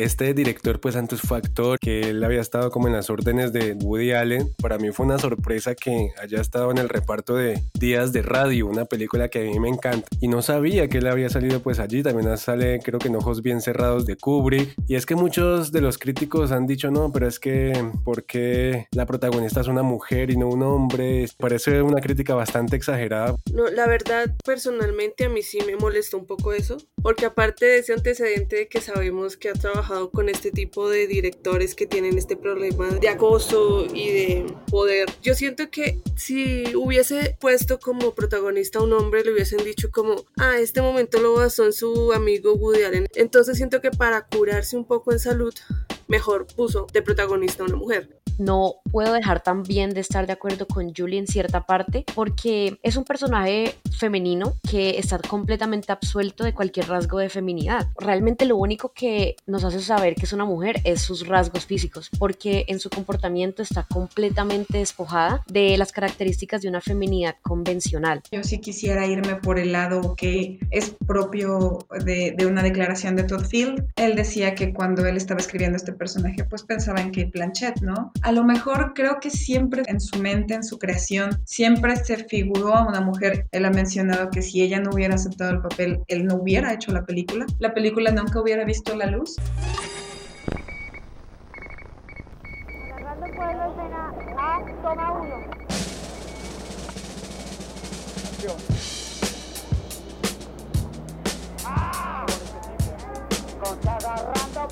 Este director pues antes fue actor, que él había estado como en las órdenes de Woody Allen. Para mí fue una sorpresa que haya estado en el reparto de Días de Radio, una película que a mí me encanta. Y no sabía que él había salido pues allí, también sale creo que en Ojos Bien Cerrados de Kubrick. Y es que muchos de los críticos han dicho no, pero es que ¿por qué la protagonista es una mujer y no un hombre? Parece una crítica bastante exagerada. No, la verdad personalmente a mí sí me molestó un poco eso, porque aparte de ese antecedente de que sabemos que ha trabajado con este tipo de directores que tienen este problema de acoso y de poder. Yo siento que si hubiese puesto como protagonista a un hombre, le hubiesen dicho como, ah, este momento lo basó en su amigo Woody Allen. Entonces siento que para curarse un poco en salud, mejor puso de protagonista a una mujer no puedo dejar también de estar de acuerdo con Julie en cierta parte, porque es un personaje femenino que está completamente absuelto de cualquier rasgo de feminidad. Realmente lo único que nos hace saber que es una mujer es sus rasgos físicos, porque en su comportamiento está completamente despojada de las características de una feminidad convencional. Yo sí quisiera irme por el lado que es propio de, una declaración de Todd Field. Él decía que cuando él estaba escribiendo este personaje, pues pensaba en Kate Blanchett, ¿no? A lo mejor creo que siempre en su mente, en su creación, siempre se figuró a una mujer. Él ha mencionado que si ella no hubiera aceptado el papel, él no hubiera hecho la película. La película nunca hubiera visto la luz.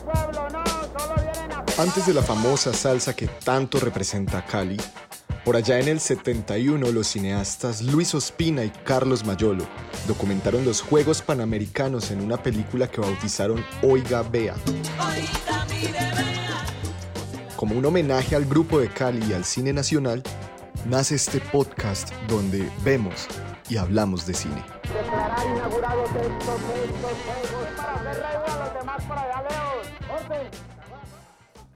pueblo, no, solo. Antes de la famosa salsa que tanto representa a Cali, por allá en el 71 los cineastas Luis Ospina y Carlos Mayolo documentaron los Juegos Panamericanos en una película que bautizaron Oiga Bea. Como un homenaje al grupo de Cali y al cine nacional, nace este podcast donde vemos y hablamos de cine.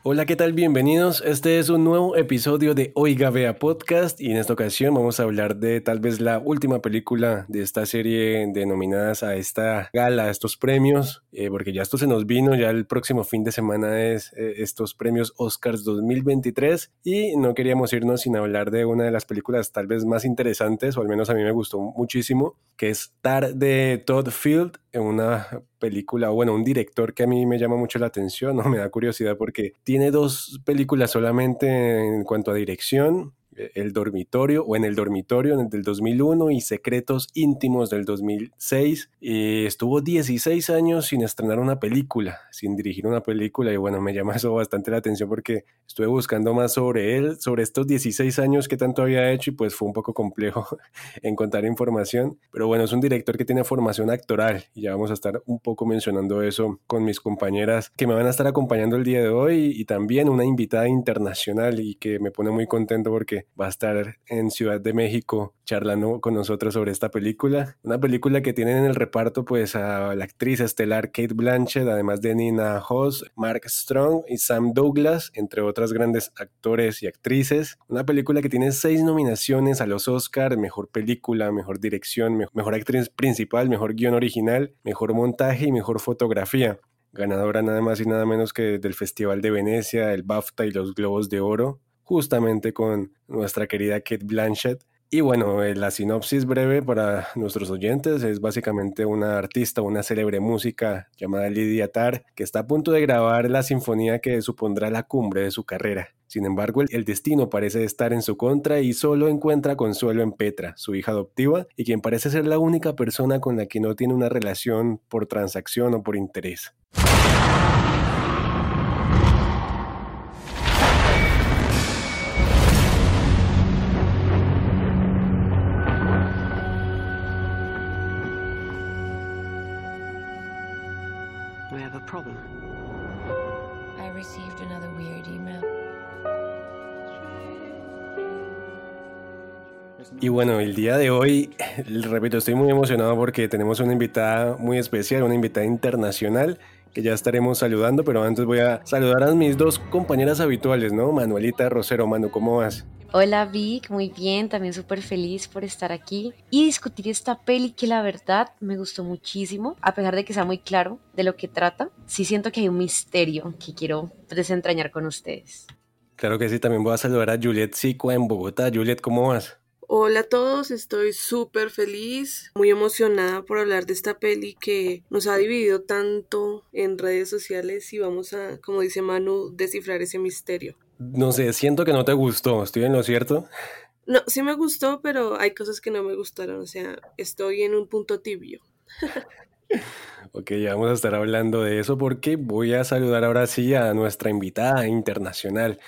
Hola, ¿qué tal? Bienvenidos. Este es un nuevo episodio de Oiga Vea Podcast y en esta ocasión vamos a hablar de tal vez la última película de esta serie denominadas a esta gala, a estos premios, eh, porque ya esto se nos vino, ya el próximo fin de semana es eh, estos premios Oscars 2023 y no queríamos irnos sin hablar de una de las películas tal vez más interesantes, o al menos a mí me gustó muchísimo, que es Tar de Todd Field, una película, o bueno, un director que a mí me llama mucho la atención, ¿no? Me da curiosidad porque tiene dos películas solamente en cuanto a dirección, el dormitorio o en el dormitorio en el del 2001 y Secretos íntimos del 2006. Y estuvo 16 años sin estrenar una película, sin dirigir una película y bueno, me llama eso bastante la atención porque estuve buscando más sobre él, sobre estos 16 años que tanto había hecho y pues fue un poco complejo encontrar información. Pero bueno, es un director que tiene formación actoral y ya vamos a estar un poco mencionando eso con mis compañeras que me van a estar acompañando el día de hoy y también una invitada internacional y que me pone muy contento porque va a estar en Ciudad de México charlando con nosotros sobre esta película. Una película que tienen en el reparto pues a la actriz estelar Kate Blanchett, además de Nina Hoss, Mark Strong y Sam Douglas, entre otras grandes actores y actrices. Una película que tiene seis nominaciones a los Oscars, mejor película, mejor dirección, mejor actriz principal, mejor guion original, mejor montaje y mejor fotografía ganadora nada más y nada menos que del Festival de Venecia, el BAFTA y los Globos de Oro justamente con nuestra querida Kate Blanchett. Y bueno, eh, la sinopsis breve para nuestros oyentes es básicamente una artista, una célebre música llamada Lydia Tarr, que está a punto de grabar la sinfonía que supondrá la cumbre de su carrera. Sin embargo, el destino parece estar en su contra y solo encuentra consuelo en Petra, su hija adoptiva, y quien parece ser la única persona con la que no tiene una relación por transacción o por interés. Y bueno, el día de hoy, repito, estoy muy emocionado porque tenemos una invitada muy especial, una invitada internacional que ya estaremos saludando, pero antes voy a saludar a mis dos compañeras habituales, ¿no? Manuelita Rosero, Manu, ¿cómo vas? Hola Vic, muy bien, también súper feliz por estar aquí y discutir esta peli que la verdad me gustó muchísimo, a pesar de que sea muy claro de lo que trata, sí siento que hay un misterio que quiero desentrañar con ustedes. Claro que sí, también voy a saludar a Juliet Sico en Bogotá. Juliet, ¿cómo vas? Hola a todos, estoy súper feliz, muy emocionada por hablar de esta peli que nos ha dividido tanto en redes sociales y vamos a, como dice Manu, descifrar ese misterio. No sé, siento que no te gustó, ¿estoy en lo cierto? No, sí me gustó, pero hay cosas que no me gustaron, o sea, estoy en un punto tibio. ok, ya vamos a estar hablando de eso porque voy a saludar ahora sí a nuestra invitada internacional,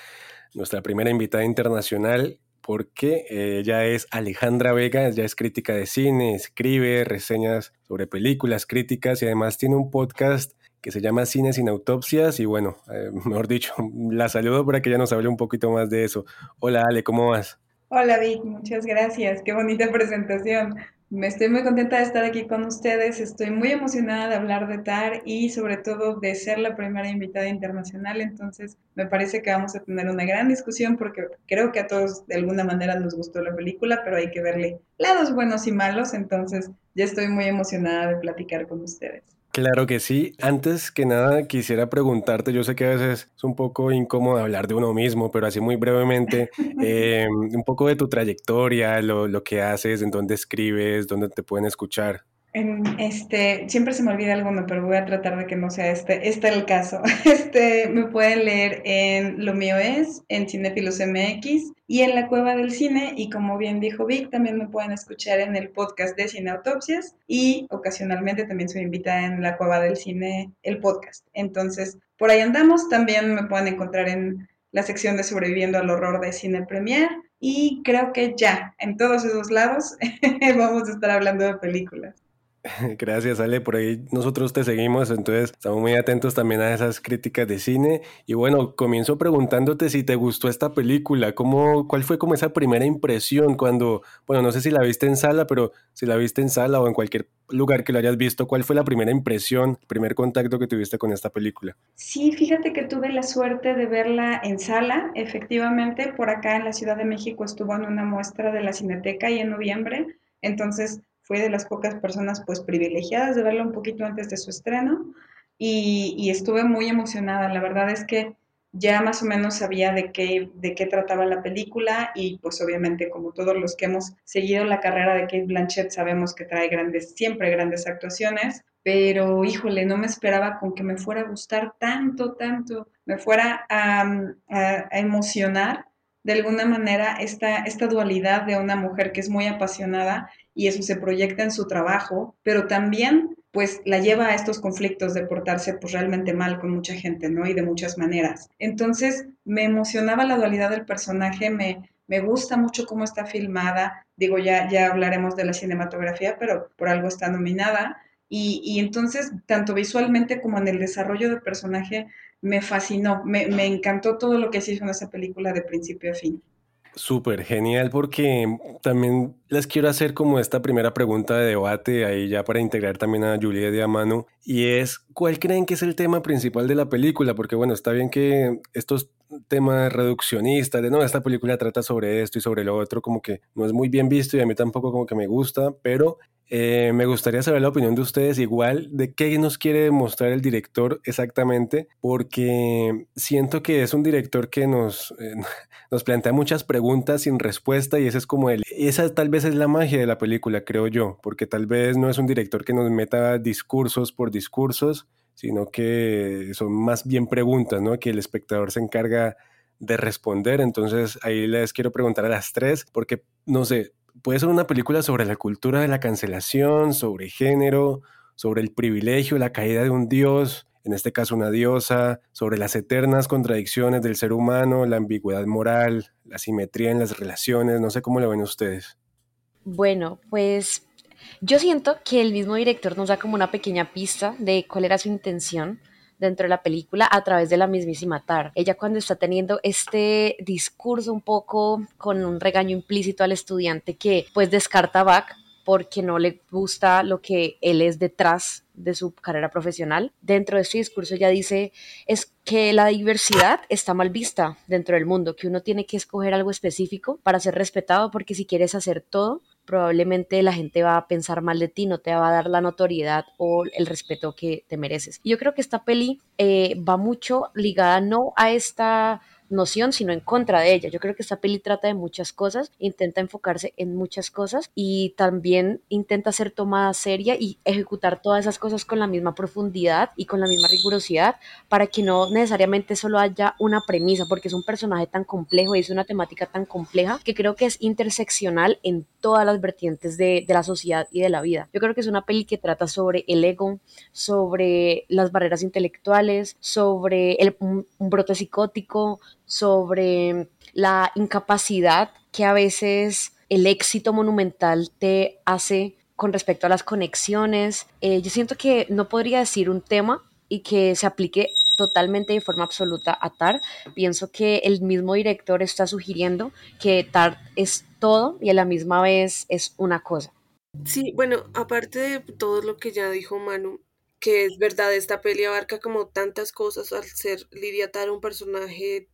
nuestra primera invitada internacional porque eh, ella es Alejandra Vega, ella es crítica de cine, escribe reseñas sobre películas, críticas y además tiene un podcast que se llama Cine sin autopsias y bueno, eh, mejor dicho, la saludo para que ella nos hable un poquito más de eso. Hola Ale, ¿cómo vas? Hola Vic, muchas gracias, qué bonita presentación. Me estoy muy contenta de estar aquí con ustedes, estoy muy emocionada de hablar de TAR y sobre todo de ser la primera invitada internacional, entonces me parece que vamos a tener una gran discusión porque creo que a todos de alguna manera nos gustó la película, pero hay que verle lados buenos y malos, entonces ya estoy muy emocionada de platicar con ustedes. Claro que sí. Antes que nada, quisiera preguntarte, yo sé que a veces es un poco incómodo hablar de uno mismo, pero así muy brevemente, eh, un poco de tu trayectoria, lo, lo que haces, en dónde escribes, dónde te pueden escuchar este, siempre se me olvida alguno, pero voy a tratar de que no sea este, este el caso. Este, me pueden leer en Lo Mío Es, en Cinefilos MX y en La Cueva del Cine. Y como bien dijo Vic, también me pueden escuchar en el podcast de Cine Autopsias y ocasionalmente también soy invitada en La Cueva del Cine, el podcast. Entonces, por ahí andamos. También me pueden encontrar en la sección de Sobreviviendo al Horror de Cine Premier. Y creo que ya, en todos esos lados, vamos a estar hablando de películas. Gracias, Ale. Por ahí nosotros te seguimos, entonces estamos muy atentos también a esas críticas de cine. Y bueno, comienzo preguntándote si te gustó esta película, ¿cómo, ¿cuál fue como esa primera impresión cuando, bueno, no sé si la viste en sala, pero si la viste en sala o en cualquier lugar que lo hayas visto, ¿cuál fue la primera impresión, primer contacto que tuviste con esta película? Sí, fíjate que tuve la suerte de verla en sala, efectivamente, por acá en la Ciudad de México estuvo en una muestra de la Cineteca y en noviembre, entonces fui de las pocas personas pues privilegiadas de verla un poquito antes de su estreno y, estuve muy emocionada. La verdad es que ya más o menos sabía de qué, de qué trataba la película y pues obviamente como todos los que hemos seguido la carrera de Kate Blanchett sabemos que trae grandes, siempre grandes actuaciones, pero híjole, no me esperaba con que me fuera a gustar tanto, tanto, me fuera a, a emocionar de alguna manera esta, esta dualidad de una mujer que es muy apasionada y eso se proyecta en su trabajo, pero también pues la lleva a estos conflictos de portarse pues realmente mal con mucha gente, ¿no? Y de muchas maneras. Entonces me emocionaba la dualidad del personaje, me, me gusta mucho cómo está filmada, digo, ya, ya hablaremos de la cinematografía, pero por algo está nominada. Y, y entonces, tanto visualmente como en el desarrollo del personaje, me fascinó, me, me encantó todo lo que se hizo en esa película de principio a fin. Súper genial porque también les quiero hacer como esta primera pregunta de debate ahí ya para integrar también a Julia de Amano y es ¿cuál creen que es el tema principal de la película? Porque bueno, está bien que estos tema reduccionista, de no, esta película trata sobre esto y sobre lo otro, como que no es muy bien visto y a mí tampoco como que me gusta, pero eh, me gustaría saber la opinión de ustedes igual de qué nos quiere mostrar el director exactamente, porque siento que es un director que nos, eh, nos plantea muchas preguntas sin respuesta y esa es como el, esa tal vez es la magia de la película, creo yo, porque tal vez no es un director que nos meta discursos por discursos, sino que son más bien preguntas, ¿no? Que el espectador se encarga de responder. Entonces ahí les quiero preguntar a las tres, porque no sé, puede ser una película sobre la cultura de la cancelación, sobre género, sobre el privilegio, la caída de un dios, en este caso una diosa, sobre las eternas contradicciones del ser humano, la ambigüedad moral, la simetría en las relaciones, no sé cómo lo ven ustedes. Bueno, pues yo siento que el mismo director nos da como una pequeña pista de cuál era su intención dentro de la película a través de la mismísima Tar. Ella cuando está teniendo este discurso un poco con un regaño implícito al estudiante que pues descarta a Bach porque no le gusta lo que él es detrás de su carrera profesional. Dentro de este discurso ella dice es que la diversidad está mal vista dentro del mundo, que uno tiene que escoger algo específico para ser respetado porque si quieres hacer todo, probablemente la gente va a pensar mal de ti, no te va a dar la notoriedad o el respeto que te mereces. Yo creo que esta peli eh, va mucho ligada no a esta noción, sino en contra de ella. Yo creo que esta peli trata de muchas cosas, intenta enfocarse en muchas cosas y también intenta ser tomada seria y ejecutar todas esas cosas con la misma profundidad y con la misma rigurosidad para que no necesariamente solo haya una premisa, porque es un personaje tan complejo y es una temática tan compleja que creo que es interseccional en todas las vertientes de, la sociedad y de la vida. Yo creo que es una peli que trata sobre el ego, sobre las barreras intelectuales, sobre el, un brote psicótico, sobre la incapacidad que a veces el éxito monumental te hace con respecto a las conexiones. Eh, yo siento que no podría decir un tema y que se aplique totalmente de forma absoluta a TAR. Pienso que el mismo director está sugiriendo que TAR es todo y a la misma vez es una cosa. Sí, bueno, aparte de todo lo que ya dijo Manu, que es verdad, esta peli abarca como tantas cosas al ser Lidia Tar un personaje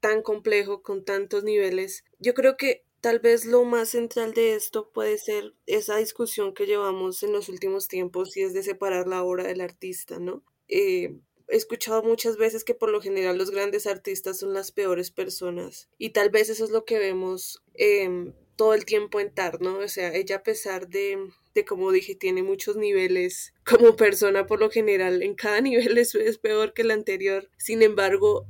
tan complejo, con tantos niveles. Yo creo que tal vez lo más central de esto puede ser esa discusión que llevamos en los últimos tiempos y es de separar la obra del artista, ¿no? Eh, he escuchado muchas veces que por lo general los grandes artistas son las peores personas y tal vez eso es lo que vemos em, todo el tiempo en Tar, ¿no? O sea, ella a pesar de, de, como dije, tiene muchos niveles como persona por lo general, en cada nivel es, es peor que el anterior, sin embargo,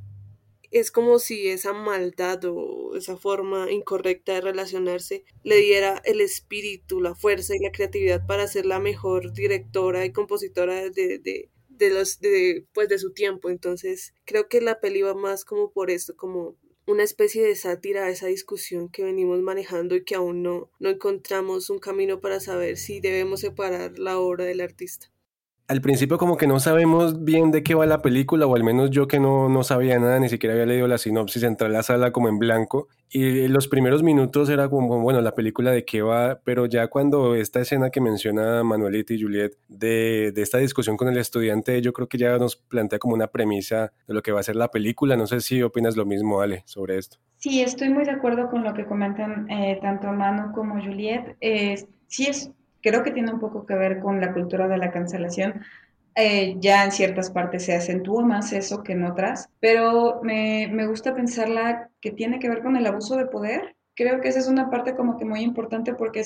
es como si esa maldad o esa forma incorrecta de relacionarse le diera el espíritu, la fuerza y la creatividad para ser la mejor directora y compositora de, de, de los de pues de su tiempo. Entonces, creo que la peli va más como por esto, como una especie de sátira a esa discusión que venimos manejando y que aún no, no encontramos un camino para saber si debemos separar la obra del artista al principio como que no sabemos bien de qué va la película, o al menos yo que no, no sabía nada, ni siquiera había leído la sinopsis, entré a la sala como en blanco, y los primeros minutos era como, bueno, la película de qué va, pero ya cuando esta escena que menciona Manuelita y Juliet de, esta discusión con el estudiante, yo creo que ya nos plantea como una premisa de lo que va a ser la película, no sé si opinas lo mismo, Ale, sobre esto. Sí, estoy muy de acuerdo con lo que comentan eh, tanto Manu como Juliet. Eh, sí es creo que tiene un poco que ver con la cultura de la cancelación. Eh, ya en ciertas partes se acentúa más eso que en otras, pero me, me gusta pensarla que tiene que ver con el abuso de poder. Creo que esa es una parte como que muy importante porque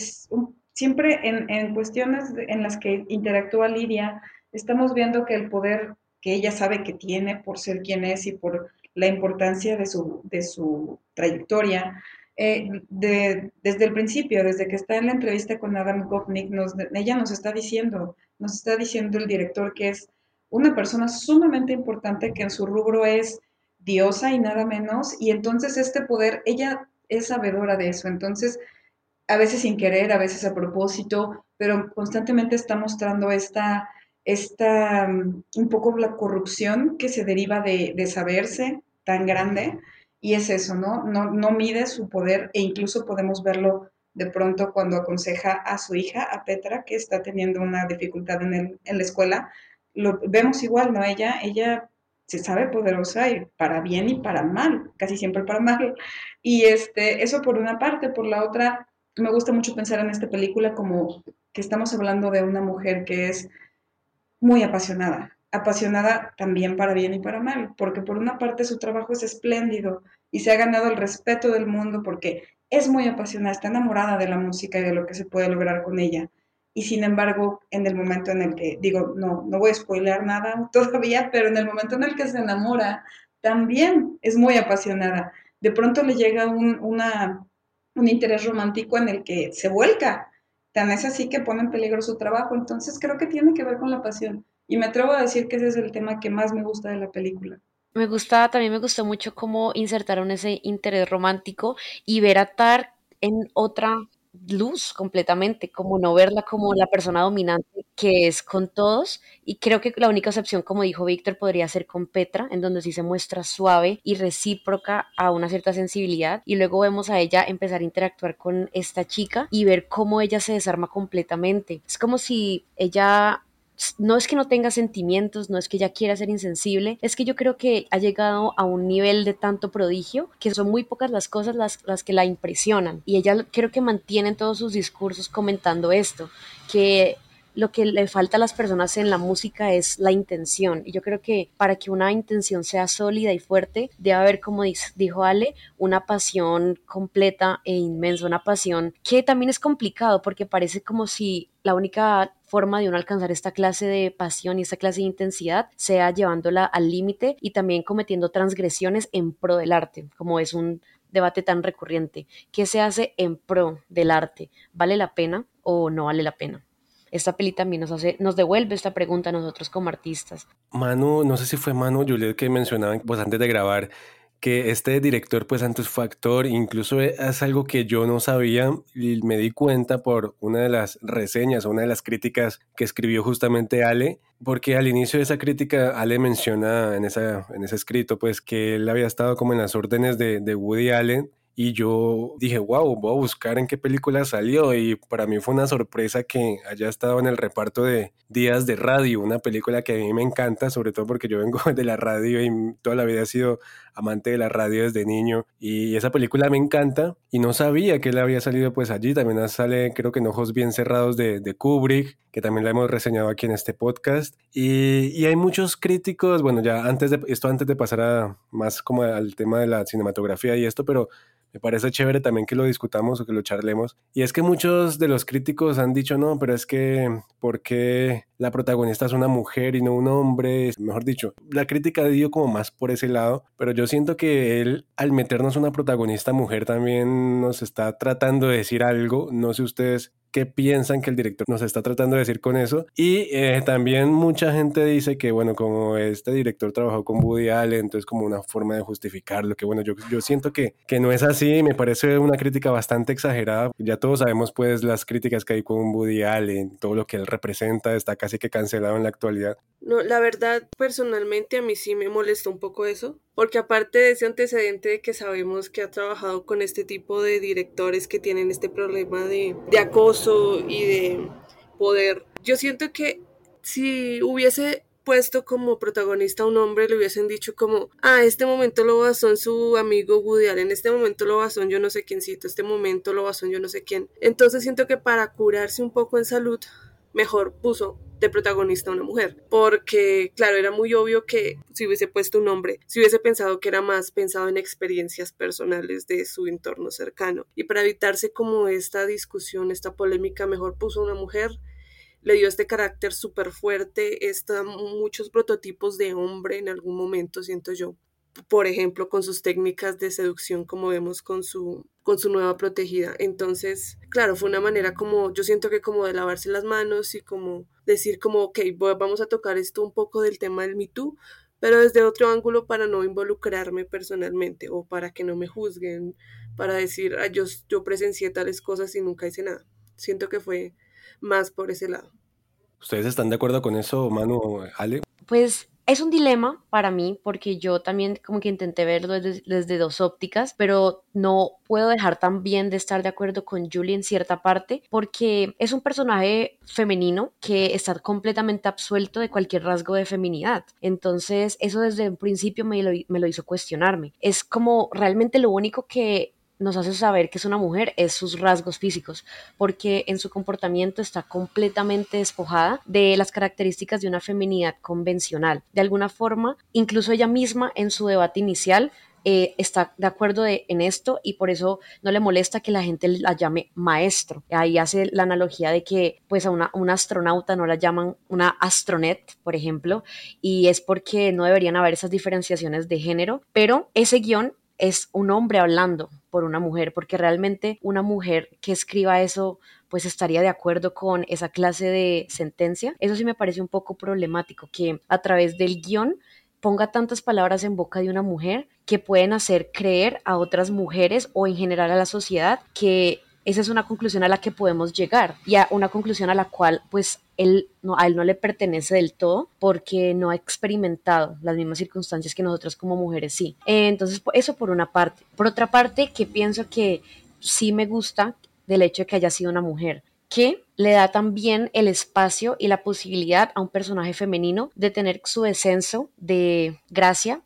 siempre en, en cuestiones en las que interactúa Lidia, estamos viendo que el poder que ella sabe que tiene por ser quien es y por la importancia de su, de su trayectoria, eh, desde el principio, desde que está en la entrevista con Adam Gopnik, ella nos está diciendo, nos está diciendo el director que es una persona sumamente importante que en su rubro es diosa y nada menos, y entonces este poder, ella es sabedora de eso, entonces a veces sin querer, a veces a propósito, pero constantemente está mostrando esta, esta mm, un poco la corrupción que se deriva de, de saberse tan grande y es eso, ¿no? ¿no? No mide su poder e incluso podemos verlo de pronto cuando aconseja a su hija, a Petra, que está teniendo una dificultad en, el, en la escuela. Lo vemos igual, ¿no? Ella, ella se sabe poderosa y para bien y para mal, casi siempre para mal. Y este, eso por una parte, por la otra, me gusta mucho pensar en esta película como que estamos hablando de una mujer que es muy apasionada, apasionada también para bien y para mal, porque por una parte su trabajo es espléndido y se ha ganado el respeto del mundo porque es muy apasionada, está enamorada de la música y de lo que se puede lograr con ella. Y sin embargo, en el momento en el que, digo, no, no voy a spoiler nada todavía, pero en el momento en el que se enamora, también es muy apasionada. De pronto le llega un, una, un interés romántico en el que se vuelca. Tan es así que pone en peligro su trabajo. Entonces creo que tiene que ver con la pasión. Y me atrevo a decir que ese es el tema que más me gusta de la película. Me gusta, también me gustó mucho cómo insertaron ese interés romántico y ver a Tar en otra luz completamente, como no verla como la persona dominante que es con todos. Y creo que la única excepción, como dijo Víctor, podría ser con Petra, en donde sí se muestra suave y recíproca a una cierta sensibilidad. Y luego vemos a ella empezar a interactuar con esta chica y ver cómo ella se desarma completamente. Es como si ella no es que no tenga sentimientos, no es que ella quiera ser insensible, es que yo creo que ha llegado a un nivel de tanto prodigio que son muy pocas las cosas las, las que la impresionan. Y ella creo que mantiene en todos sus discursos comentando esto, que lo que le falta a las personas en la música es la intención. Y yo creo que para que una intención sea sólida y fuerte, debe haber, como dijo Ale, una pasión completa e inmensa, una pasión que también es complicado porque parece como si la única forma de uno alcanzar esta clase de pasión y esta clase de intensidad sea llevándola al límite y también cometiendo transgresiones en pro del arte, como es un debate tan recurrente. ¿Qué se hace en pro del arte? ¿Vale la pena o no vale la pena? Esta peli también nos hace, nos devuelve esta pregunta a nosotros como artistas. Manu, no sé si fue Manu Juliet que mencionaba pues antes de grabar que este director pues antes fue actor, incluso es algo que yo no sabía y me di cuenta por una de las reseñas, una de las críticas que escribió justamente Ale, porque al inicio de esa crítica Ale menciona en, esa, en ese escrito pues que él había estado como en las órdenes de, de Woody Allen y yo dije, wow, voy a buscar en qué película salió. Y para mí fue una sorpresa que haya estado en el reparto de Días de Radio, una película que a mí me encanta, sobre todo porque yo vengo de la radio y toda la vida he sido amante de la radio desde niño. Y esa película me encanta y no sabía que él había salido pues allí. También sale, creo que en Ojos Bien Cerrados de, de Kubrick, que también la hemos reseñado aquí en este podcast. Y, y hay muchos críticos, bueno, ya antes de esto, antes de pasar a más como al tema de la cinematografía y esto, pero me parece chévere también que lo discutamos o que lo charlemos. Y es que muchos de los críticos han dicho, no, pero es que, ¿por qué la protagonista es una mujer y no un hombre? Mejor dicho, la crítica dio como más por ese lado, pero yo siento que él, al meternos una protagonista mujer, también nos está tratando de decir algo. No sé ustedes qué piensan que el director nos está tratando de decir con eso. Y eh, también mucha gente dice que, bueno, como este director trabajó con Woody Allen, entonces como una forma de justificarlo, que bueno, yo, yo siento que, que no es así, me parece una crítica bastante exagerada. Ya todos sabemos pues las críticas que hay con Woody Allen, todo lo que él representa está casi que cancelado en la actualidad. No, la verdad, personalmente a mí sí me molestó un poco eso, porque aparte de ese antecedente de que sabemos que ha trabajado con este tipo de directores que tienen este problema de, de acoso y de poder, yo siento que si hubiese puesto como protagonista a un hombre, le hubiesen dicho como, ah, este momento lo basó en su amigo Woody Allen, este momento lo basó en yo no sé quiéncito, este momento lo basó en yo no sé quién. Entonces siento que para curarse un poco en salud, mejor puso de protagonista a una mujer, porque claro, era muy obvio que si hubiese puesto un hombre, si hubiese pensado que era más pensado en experiencias personales de su entorno cercano. Y para evitarse como esta discusión, esta polémica, mejor puso una mujer, le dio este carácter súper fuerte, está muchos prototipos de hombre en algún momento, siento yo, por ejemplo, con sus técnicas de seducción, como vemos con su, con su nueva protegida. Entonces, claro, fue una manera como, yo siento que como de lavarse las manos y como decir como, ok, vamos a tocar esto un poco del tema del Me Too, pero desde otro ángulo para no involucrarme personalmente o para que no me juzguen, para decir, ah, yo, yo presencié tales cosas y nunca hice nada. Siento que fue más por ese lado. ¿Ustedes están de acuerdo con eso, Manu, Ale? Pues es un dilema para mí porque yo también como que intenté verlo desde, dos ópticas, pero no puedo dejar también de estar de acuerdo con Julie en cierta parte porque es un personaje femenino que está completamente absuelto de cualquier rasgo de feminidad. Entonces eso desde un principio me me lo hizo cuestionarme. Es como realmente lo único que nos hace saber que es una mujer es sus rasgos físicos, porque en su comportamiento está completamente despojada de las características de una feminidad convencional. De alguna forma, incluso ella misma en su debate inicial eh, está de acuerdo en esto y por eso no le molesta que la gente la llame maestro. Ahí hace la analogía de que pues a una, astronauta no la llaman una astronet, por ejemplo, y es porque no deberían haber esas diferenciaciones de género, pero ese guion es un hombre hablando por una mujer, porque realmente una mujer que escriba eso pues estaría de acuerdo con esa clase de sentencia. Eso sí me parece un poco problemático, que a través del guion ponga tantas palabras en boca de una mujer que pueden hacer creer a otras mujeres o en general a la sociedad que esa es una conclusión a la que podemos llegar y a una conclusión a la cual pues él no, a él no le pertenece del todo porque no ha experimentado las mismas circunstancias que nosotras como mujeres sí. entonces eso por una parte. Por otra parte que pienso que sí me gusta del hecho de que haya sido una mujer que le da también el espacio y la posibilidad a un personaje femenino de tener su descenso de gracia,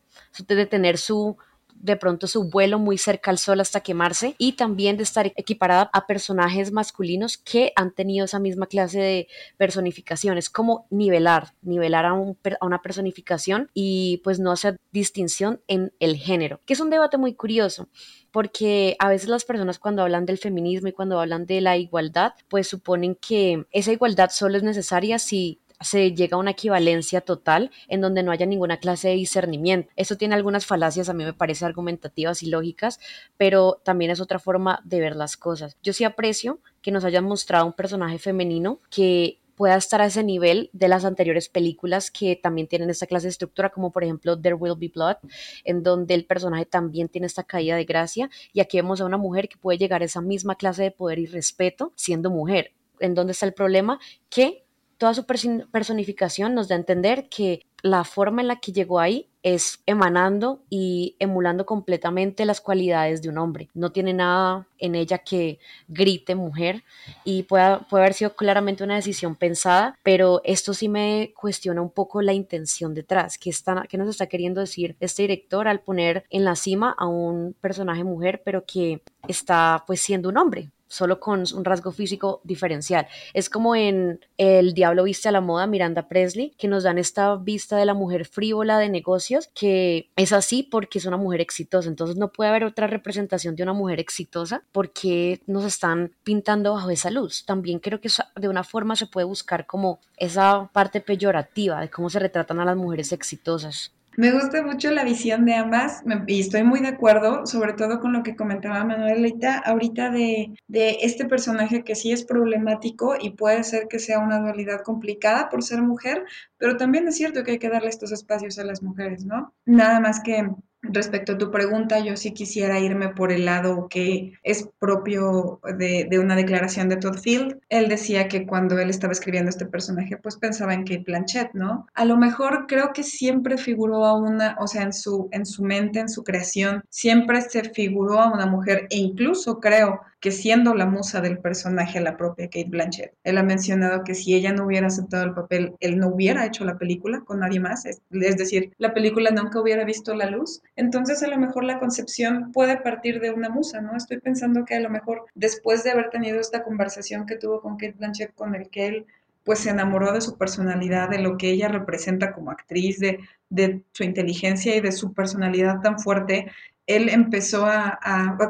de tener su de pronto su vuelo muy cerca al sol hasta quemarse y también de estar equiparada a personajes masculinos que han tenido esa misma clase de personificación. Es como nivelar, nivelar a, a una personificación y pues no hacer distinción en el género, que es un debate muy curioso porque a veces las personas cuando hablan del feminismo y cuando hablan de la igualdad, pues suponen que esa igualdad solo es necesaria si se llega a una equivalencia total en donde no haya ninguna clase de discernimiento. Esto tiene algunas falacias, a mí me parece argumentativas y lógicas, pero también es otra forma de ver las cosas. Yo sí aprecio que nos hayan mostrado un personaje femenino que pueda estar a ese nivel de las anteriores películas que también tienen esta clase de estructura, como por ejemplo There Will Be Blood, en donde el personaje también tiene esta caída de gracia, y aquí vemos a una mujer que puede llegar a esa misma clase de poder y respeto siendo mujer. ¿En dónde está el problema? Que toda su personificación nos da a entender que la forma en la que llegó ahí es emanando y emulando completamente las cualidades de un hombre. No tiene nada en ella que grite mujer y puede, puede haber sido claramente una decisión pensada, pero esto sí me cuestiona un poco la intención detrás. ¿Qué, está, qué nos está queriendo decir este director al poner en la cima a un personaje mujer, pero que está pues siendo un hombre? Solo con un rasgo físico diferencial. Es como en El Diablo Viste a la Moda, Miranda Presley, que nos dan esta vista de la mujer frívola de negocios, que es así porque es una mujer exitosa. Entonces no puede haber otra representación de una mujer exitosa porque nos están pintando bajo esa luz. También creo que de una forma se puede buscar como esa parte peyorativa de cómo se retratan a las mujeres exitosas. Me gusta mucho la visión de ambas y estoy muy de acuerdo, sobre todo con lo que comentaba Manuelita ahorita de, de este personaje que sí es problemático y puede ser que sea una dualidad complicada por ser mujer, pero también es cierto que hay que darle estos espacios a las mujeres, ¿no? Nada más que Respecto a tu pregunta, yo sí quisiera irme por el lado que es propio de, una declaración de Todd Field. Él decía que cuando él estaba escribiendo este personaje, pues pensaba en Kate Blanchett, ¿no? A lo mejor creo que siempre figuró a una, o sea, en su, en su mente, en su creación, siempre se figuró a una mujer e incluso creo que siendo la musa del personaje la propia Kate Blanchett. Él ha mencionado que si ella no hubiera aceptado el papel, él no hubiera hecho la película con nadie más, es, decir, la película nunca hubiera visto la luz. Entonces a lo mejor la concepción puede partir de una musa, ¿no? Estoy pensando que a lo mejor después de haber tenido esta conversación que tuvo con Kate Blanchett, con el que él pues se enamoró de su personalidad, de lo que ella representa como actriz, de, de su inteligencia y de su personalidad tan fuerte, él empezó a,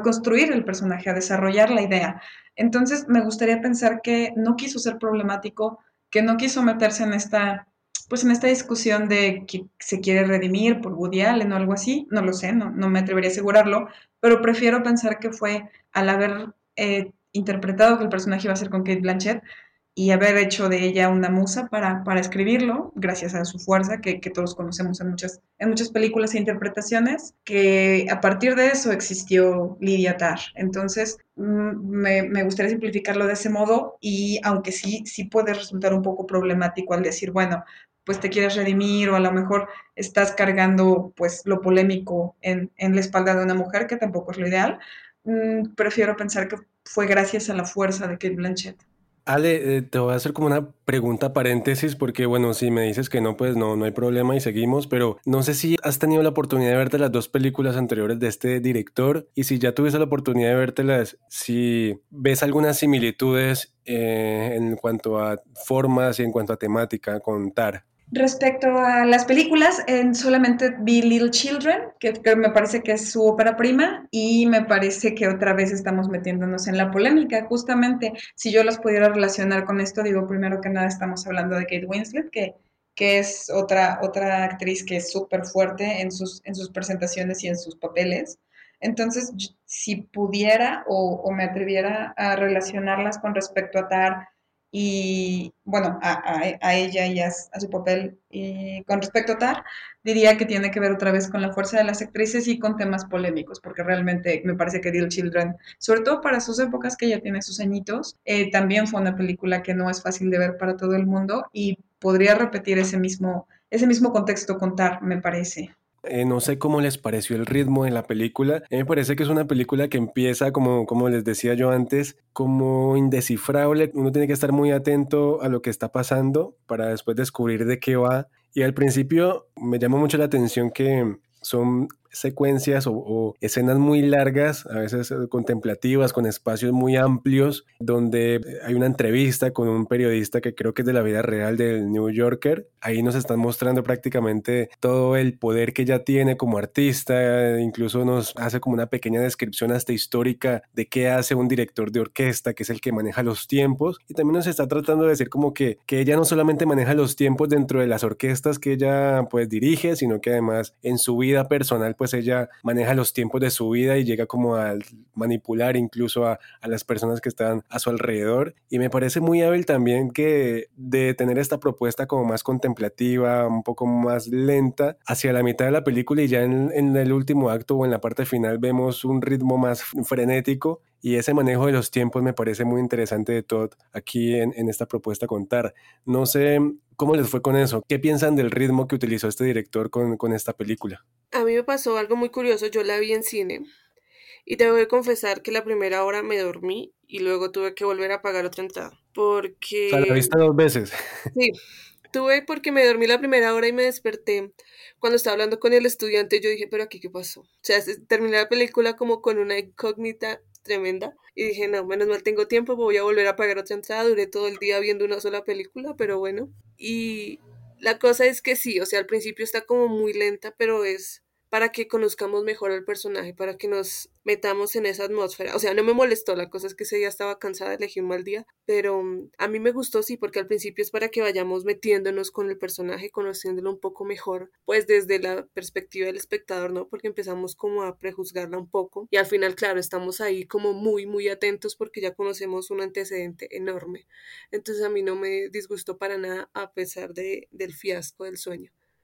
construir el personaje, a desarrollar la idea. Entonces, me gustaría pensar que no quiso ser problemático, que no quiso meterse en esta, pues en esta discusión de que se quiere redimir por Woody Allen o algo así. No lo sé, no, no me atrevería a asegurarlo, pero prefiero pensar que fue al haber eh, interpretado que el personaje iba a ser con Kate Blanchett, y haber hecho de ella una musa para, para escribirlo, gracias a su fuerza que, que, todos conocemos en muchas, en muchas películas e interpretaciones, que a partir de eso existió Lydia Tarr. Entonces, mm, me, me, gustaría simplificarlo de ese modo y aunque sí, sí puede resultar un poco problemático al decir, bueno, pues te quieres redimir o a lo mejor estás cargando pues lo polémico en, en la espalda de una mujer, que tampoco es lo ideal. Mm, prefiero pensar que fue gracias a la fuerza de Kate Blanchett. Ale, eh, te voy a hacer como una pregunta paréntesis porque, bueno, si me dices que no, pues no, no hay problema y seguimos, pero no sé si has tenido la oportunidad de verte las dos películas anteriores de este director y si ya tuviste la oportunidad de vértelas, si ves algunas similitudes eh, en cuanto a formas y en cuanto a temática con Tar. Respecto a las películas, en solamente vi Little Children, que, me parece que es su ópera prima, y me parece que otra vez estamos metiéndonos en la polémica. Justamente, si yo las pudiera relacionar con esto, digo, primero que nada estamos hablando de Kate Winslet, que, que es otra, otra actriz que es súper fuerte en sus, en sus presentaciones y en sus papeles. Entonces, si pudiera o, o me atreviera a relacionarlas con respecto a Tar, y bueno, a, ella y a, su papel. Y con respecto a Tar, diría que tiene que ver otra vez con la fuerza de las actrices y con temas polémicos, porque realmente me parece que Deal Children, sobre todo para sus épocas que ya tiene sus añitos, eh, también fue una película que no es fácil de ver para todo el mundo y podría repetir ese mismo, ese mismo contexto con Tar, me parece. Eh, no sé cómo les pareció el ritmo de la película. me parece que es una película que empieza, como, como les decía yo antes, como indescifrable. Uno tiene que estar muy atento a lo que está pasando para después descubrir de qué va. Y al principio me llamó mucho la atención que son secuencias o, escenas muy largas, a veces eh, contemplativas, con espacios muy amplios, donde hay una entrevista con un periodista que creo que es de la vida real del New Yorker. Ahí nos están mostrando prácticamente todo el poder que ella tiene como artista, incluso nos hace como una pequeña descripción hasta histórica de qué hace un director de orquesta, que es el que maneja los tiempos, y también nos está tratando de decir como que, que ella no solamente maneja los tiempos dentro de las orquestas que ella pues dirige, sino que además en su vida personal pues ella maneja los tiempos de su vida y llega como a manipular incluso a, las personas que están a su alrededor. Y me parece muy hábil también que de tener esta propuesta como más contemplativa, un poco más lenta, hacia la mitad de la película y ya en, el último acto o en la parte final vemos un ritmo más frenético y ese manejo de los tiempos me parece muy interesante de Todd aquí en, en, esta propuesta contar. No sé cómo les fue con eso. ¿Qué piensan del ritmo que utilizó este director con, con esta película? A mí me pasó algo muy curioso. Yo la vi en cine y tengo que confesar que la primera hora me dormí y luego tuve que volver a pagar otra entrada. Porque... O sea, la viste dos veces. Sí, tuve porque me dormí la primera hora y me desperté. Cuando estaba hablando con el estudiante, yo dije, pero aquí, ¿qué pasó? O sea, terminé la película como con una incógnita tremenda. Y dije, no, menos mal tengo tiempo, voy a volver a pagar otra entrada. Duré todo el día viendo una sola película, pero bueno. Y la cosa es que sí, o sea, al principio está como muy lenta, pero es para que conozcamos mejor al personaje, para que nos metamos en esa atmósfera. O sea, no me molestó, la cosa es que ese día estaba cansada de elegir un mal día, pero mm, a mí me gustó sí, porque al principio es para que vayamos metiéndonos con el personaje, conociéndolo un poco mejor, pues desde la perspectiva del espectador, ¿no? Porque empezamos como a prejuzgarla un poco y al final, claro, estamos ahí como muy, muy atentos porque ya conocemos un antecedente enorme. Entonces a mí no me disgustó para nada a pesar de, del fiasco del sueño.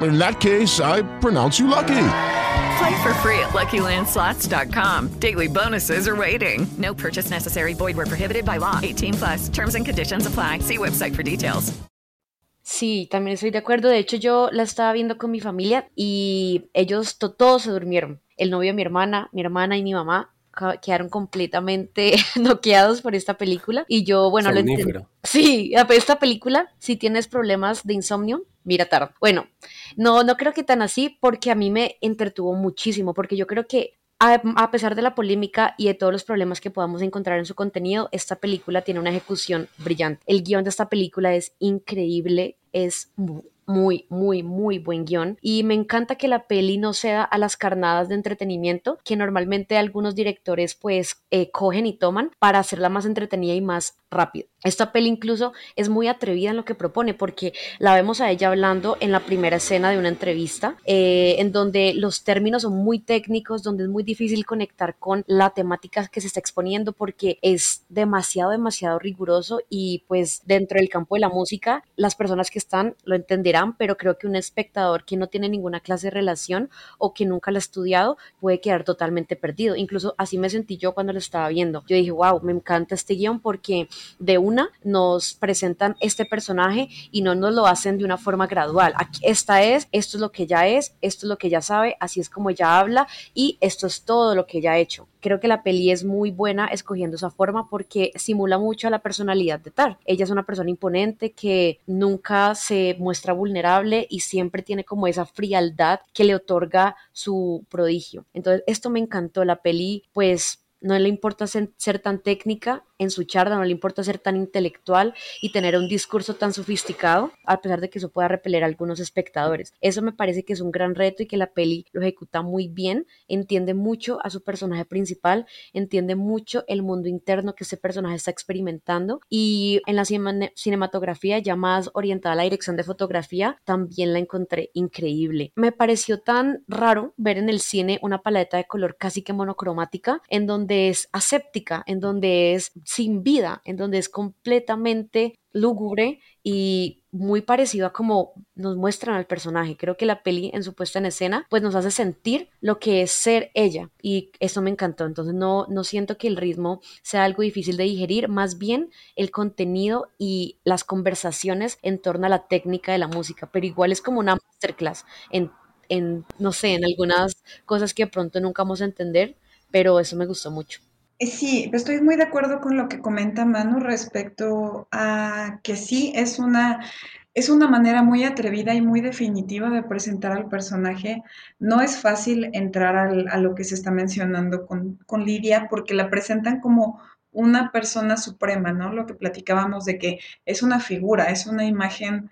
in that case, I pronounce you lucky. Play for free at LuckyLandSlots.com. Daily bonuses are waiting. No purchase necessary. Void were prohibited by law. 18 plus. Terms and conditions apply. See website for details. Sí, también estoy de acuerdo. De hecho, yo la estaba viendo con mi familia y ellos todos se durmieron. El novio de mi hermana, mi hermana y mi mamá quedaron completamente noqueados por esta película y yo, bueno, lo entiendo. Sí, esta película, si tienes problemas de insomnio, mira tarde. Bueno, no, no creo que tan así porque a mí me entretuvo muchísimo porque yo creo que a, pesar de la polémica y de todos los problemas que podamos encontrar en su contenido, esta película tiene una ejecución brillante. El guion de esta película es increíble, es muy, muy, muy buen guion. Y me encanta que la peli no sea a las carnadas de entretenimiento que normalmente algunos directores pues eh, cogen y toman para hacerla más entretenida y más rápido. Esta peli incluso es muy atrevida en lo que propone porque la vemos a ella hablando en la primera escena de una entrevista eh, en donde los términos son muy técnicos, donde es muy difícil conectar con la temática que se está exponiendo porque es demasiado, demasiado riguroso y pues dentro del campo de la música las personas que están lo entenderán, pero creo que un espectador que no tiene ninguna clase de relación o que nunca la ha estudiado puede quedar totalmente perdido. Incluso así me sentí yo cuando lo estaba viendo. Yo dije, wow, me encanta este guion porque de una nos presentan este personaje y no nos lo hacen de una forma gradual. Aquí, esta es, esto es lo que ya es, esto es lo que ya sabe, así es como ella habla y esto es todo lo que ella ha hecho. Creo que la peli es muy buena escogiendo esa forma porque simula mucho a la personalidad de Tar. Ella es una persona imponente que nunca se muestra vulnerable y siempre tiene como esa frialdad que le otorga su prodigio. Entonces, esto me encantó. La peli, pues no le importa ser, tan técnica en su charla, no le importa ser tan intelectual y tener un discurso tan sofisticado, a pesar de que eso pueda repeler a algunos espectadores. Eso me parece que es un gran reto y que la peli lo ejecuta muy bien, entiende mucho a su personaje principal, entiende mucho el mundo interno que ese personaje está experimentando y en la cinematografía ya más orientada a la dirección de fotografía, también la encontré increíble. Me pareció tan raro ver en el cine una paleta de color casi que monocromática en donde es aséptica, en donde es sin vida, en donde es completamente lúgubre y muy parecido a como nos muestran al personaje. Creo que la peli en su puesta en escena pues nos hace sentir lo que es ser ella y eso me encantó. Entonces no, no siento que el ritmo sea algo difícil de digerir, más bien el contenido y las conversaciones en torno a la técnica de la música, pero igual es como una masterclass en, en no sé, en algunas cosas que pronto nunca vamos a entender, pero eso me gustó mucho. Eh, sí, estoy muy de acuerdo con lo que comenta Manu respecto a que sí es una, es una manera muy atrevida y muy definitiva de presentar al personaje. No es fácil entrar a lo que se está mencionando con, con Lidia porque la presentan como una persona suprema, ¿no? Lo que platicábamos de que es una figura, es una imagen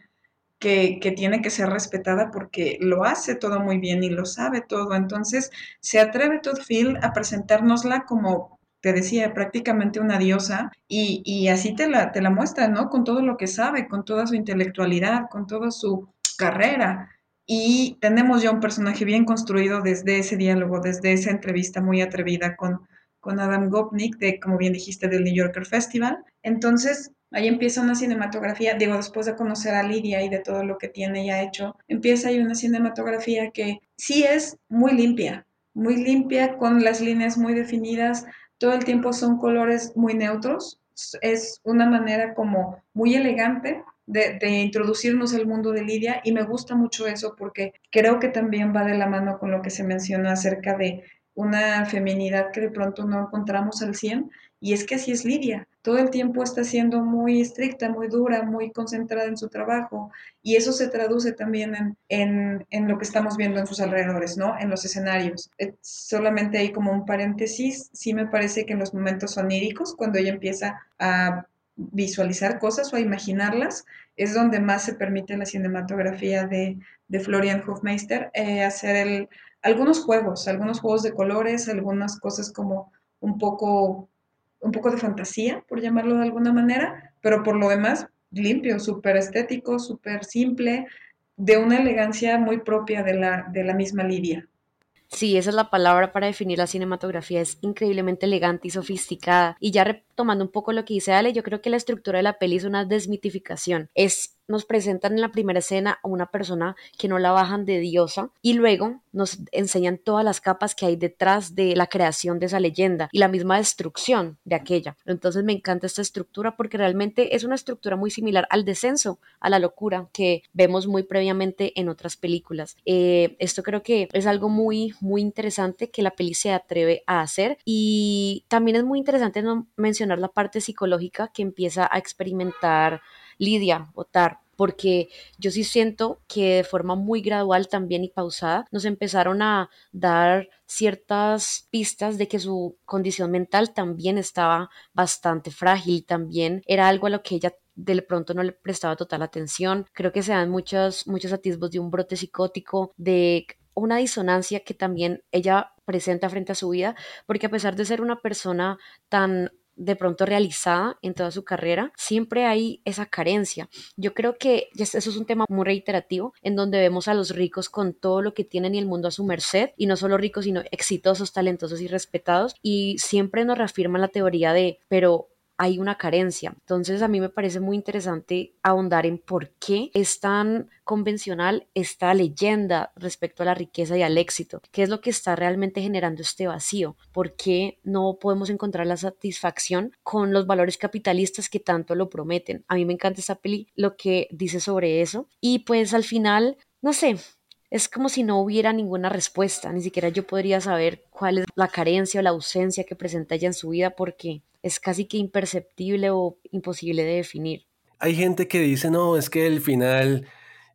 que, tiene que ser respetada porque lo hace todo muy bien y lo sabe todo. Entonces, se atreve Todd Field a presentárnosla como te decía, prácticamente una diosa, y, así te la, te la muestra, ¿no? Con todo lo que sabe, con toda su intelectualidad, con toda su carrera. Y tenemos ya un personaje bien construido desde ese diálogo, desde esa entrevista muy atrevida con, con Adam Gopnik, de, como bien dijiste, del New Yorker Festival. Entonces, Ahí empieza una cinematografía, digo, después de conocer a Lidia y de todo lo que tiene y ha hecho, empieza ahí una cinematografía que sí es muy limpia, muy limpia, con las líneas muy definidas, todo el tiempo son colores muy neutros, es una manera como muy elegante de, de, introducirnos al mundo de Lidia y me gusta mucho eso porque creo que también va de la mano con lo que se menciona acerca de una feminidad que de pronto no encontramos al 100 y es que así es Lidia. Todo el tiempo está siendo muy estricta, muy dura, muy concentrada en su trabajo y eso se traduce también en, en, lo que estamos viendo en sus alrededores, ¿no? En los escenarios. Eh, solamente hay como un paréntesis, sí me parece que en los momentos oníricos, cuando ella empieza a visualizar cosas o a imaginarlas, es donde más se permite la cinematografía de, de Florian Hofmeister eh, hacer algunos juegos, algunos juegos de colores, algunas cosas como un poco, un poco de fantasía, por llamarlo de alguna manera, pero por lo demás limpio, súper estético, súper simple, de una elegancia muy propia de la, de la misma Lidia. Sí, esa es la palabra para definir la cinematografía, es increíblemente elegante y sofisticada. Y ya retomando un poco lo que dice Ale, yo creo que la estructura de la peli es una desmitificación. Es nos presentan en la primera escena a una persona que no la bajan de diosa y luego nos enseñan todas las capas que hay detrás de la creación de esa leyenda y la misma destrucción de aquella. Entonces me encanta esta estructura porque realmente es una estructura muy similar al descenso, a la locura que vemos muy previamente en otras películas. Eh, esto creo que es algo muy, muy interesante que la peli se atreve a hacer y también es muy interesante mencionar la parte psicológica que empieza a experimentar Lidia Otar porque yo sí siento que de forma muy gradual también y pausada nos empezaron a dar ciertas pistas de que su condición mental también estaba bastante frágil, también era algo a lo que ella de pronto no le prestaba total atención. Creo que se dan muchos, muchos atisbos de un brote psicótico, de una disonancia que también ella presenta frente a su vida, porque a pesar de ser una persona tan de pronto realizada en toda su carrera, siempre hay esa carencia. Yo creo que eso es un tema muy reiterativo, en donde vemos a los ricos con todo lo que tienen y el mundo a su merced, y no solo ricos, sino exitosos, talentosos y respetados, y siempre nos reafirman la teoría de, pero hay una carencia. Entonces a mí me parece muy interesante ahondar en por qué es tan convencional esta leyenda respecto a la riqueza y al éxito. ¿Qué es lo que está realmente generando este vacío? ¿Por qué no podemos encontrar la satisfacción con los valores capitalistas que tanto lo prometen? A mí me encanta esta peli, lo que dice sobre eso. Y pues al final, no sé, es como si no hubiera ninguna respuesta, ni siquiera yo podría saber cuál es la carencia o la ausencia que presenta ella en su vida porque es casi que imperceptible o imposible de definir. Hay gente que dice, no, es que el final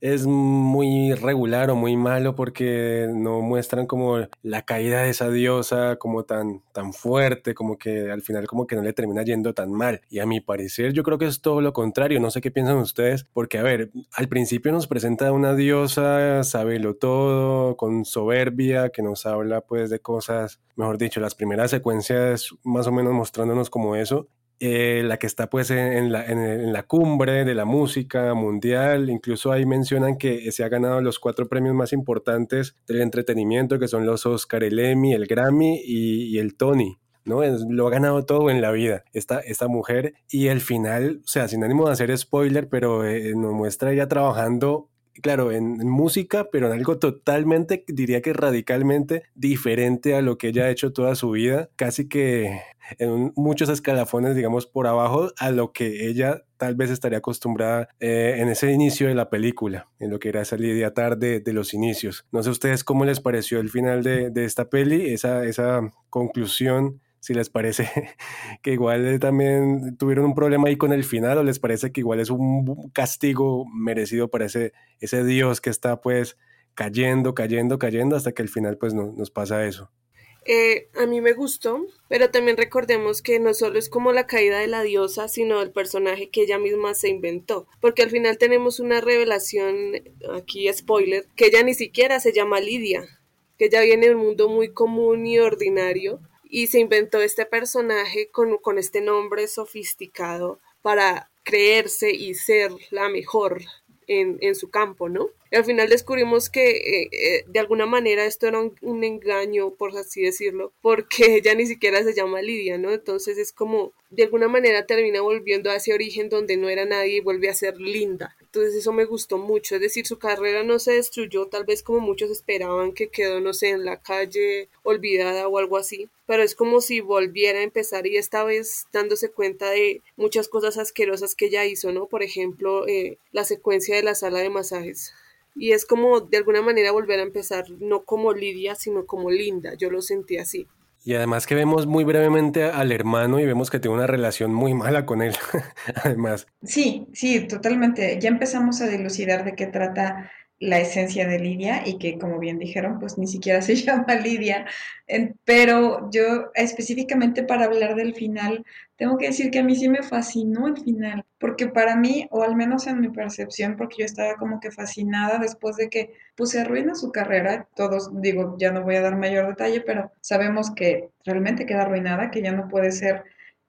es muy regular o muy malo porque no muestran como la caída de esa diosa como tan, tan fuerte, como que al final como que no le termina yendo tan mal. Y a mi parecer yo creo que es todo lo contrario, no sé qué piensan ustedes, porque a ver, al principio nos presenta una diosa, sabelo todo, con soberbia, que nos habla pues de cosas, mejor dicho, las primeras secuencias más o menos mostrándonos como eso, eh, la que está pues en la, en, la, cumbre de la música mundial, incluso ahí mencionan que se ha ganado los cuatro premios más importantes del entretenimiento, que son los Oscar, el Emmy, el Grammy y, el Tony. ¿no? Lo ha ganado todo en la vida, esta, esta mujer. Y el final, o sea, sin ánimo de hacer spoiler, pero eh, nos muestra ella trabajando claro, en, música, pero en algo totalmente, diría que radicalmente diferente a lo que ella ha hecho toda su vida, casi que en muchos escalafones, digamos, por abajo a lo que ella tal vez estaría acostumbrada eh, en ese inicio de la película, en lo que era esa Lidia tarde de los inicios. No sé ustedes cómo les pareció el final de, de esta peli, esa, esa conclusión si les parece que igual también tuvieron un problema ahí con el final o les parece que igual es un castigo merecido para ese, ese Dios que está pues cayendo, cayendo, cayendo hasta que al final pues no, nos pasa eso. Eh, a mí me gustó, pero también recordemos que no solo es como la caída de la diosa, sino el personaje que ella misma se inventó, porque al final tenemos una revelación, aquí spoiler, que ella ni siquiera se llama Lidia, que ella viene de un mundo muy común y ordinario, y se inventó este personaje con, con este nombre sofisticado para creerse y ser la mejor en, en su campo, ¿no? Y al final descubrimos que eh, eh, de alguna manera esto era un, engaño, por así decirlo, porque ella ni siquiera se llama Lidia, ¿no? Entonces es como, de alguna manera termina volviendo a ese origen donde no era nadie y vuelve a ser linda. Entonces eso me gustó mucho, es decir, su carrera no se destruyó tal vez como muchos esperaban que quedó, no sé, en la calle olvidada o algo así, pero es como si volviera a empezar y esta vez dándose cuenta de muchas cosas asquerosas que ella hizo, ¿no? Por ejemplo, eh, la secuencia de la sala de masajes. Y es como de alguna manera volver a empezar, no como Lidia, sino como Linda, yo lo sentí así. Y además que vemos muy brevemente al hermano y vemos que tiene una relación muy mala con él, además. Sí, sí, totalmente. Ya empezamos a dilucidar de qué trata la esencia de Lidia y que como bien dijeron, pues ni siquiera se llama Lidia. Pero yo específicamente para hablar del final, tengo que decir que a mí sí me fascinó el final, porque para mí, o al menos en mi percepción, porque yo estaba como que fascinada después de que puse arruina su carrera, todos digo, ya no voy a dar mayor detalle, pero sabemos que realmente queda arruinada, que ya no puede ser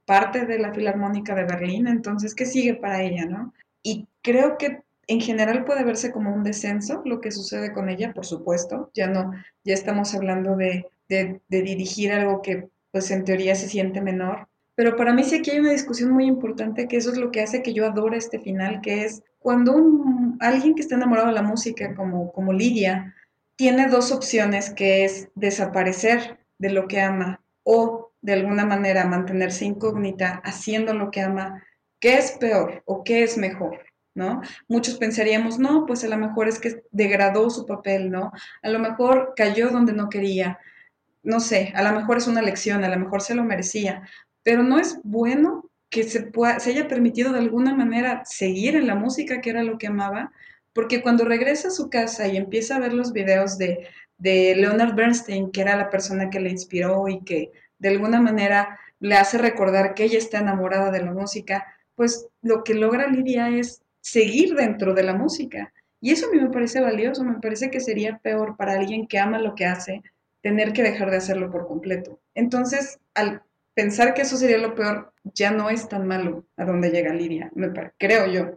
parte de la Filarmónica de Berlín, entonces, ¿qué sigue para ella, no? Y creo que en general puede verse como un descenso lo que sucede con ella, por supuesto. Ya no, ya estamos hablando de, de, dirigir algo que pues en teoría se siente menor. Pero para mí sí aquí hay una discusión muy importante que eso es lo que hace que yo adore este final, que es cuando un, alguien que está enamorado de la música como, como Lidia tiene dos opciones, que es desaparecer de lo que ama o de alguna manera mantenerse incógnita haciendo lo que ama, ¿qué es peor o qué es mejor? ¿No? Muchos pensaríamos, no, pues a lo mejor es que degradó su papel, ¿no? A lo mejor cayó donde no quería, no sé, a lo mejor es una lección, a lo mejor se lo merecía, pero no es bueno que se, pueda, se haya permitido de alguna manera seguir en la música, que era lo que amaba, porque cuando regresa a su casa y empieza a ver los videos de, de Leonard Bernstein, que era la persona que le inspiró y que de alguna manera le hace recordar que ella está enamorada de la música, pues lo que logra Lidia es seguir dentro de la música. Y eso a mí me parece valioso, me parece que sería peor para alguien que ama lo que hace tener que dejar de hacerlo por completo. Entonces, al pensar que eso sería lo peor, ya no es tan malo a donde llega Lidia, me creo yo.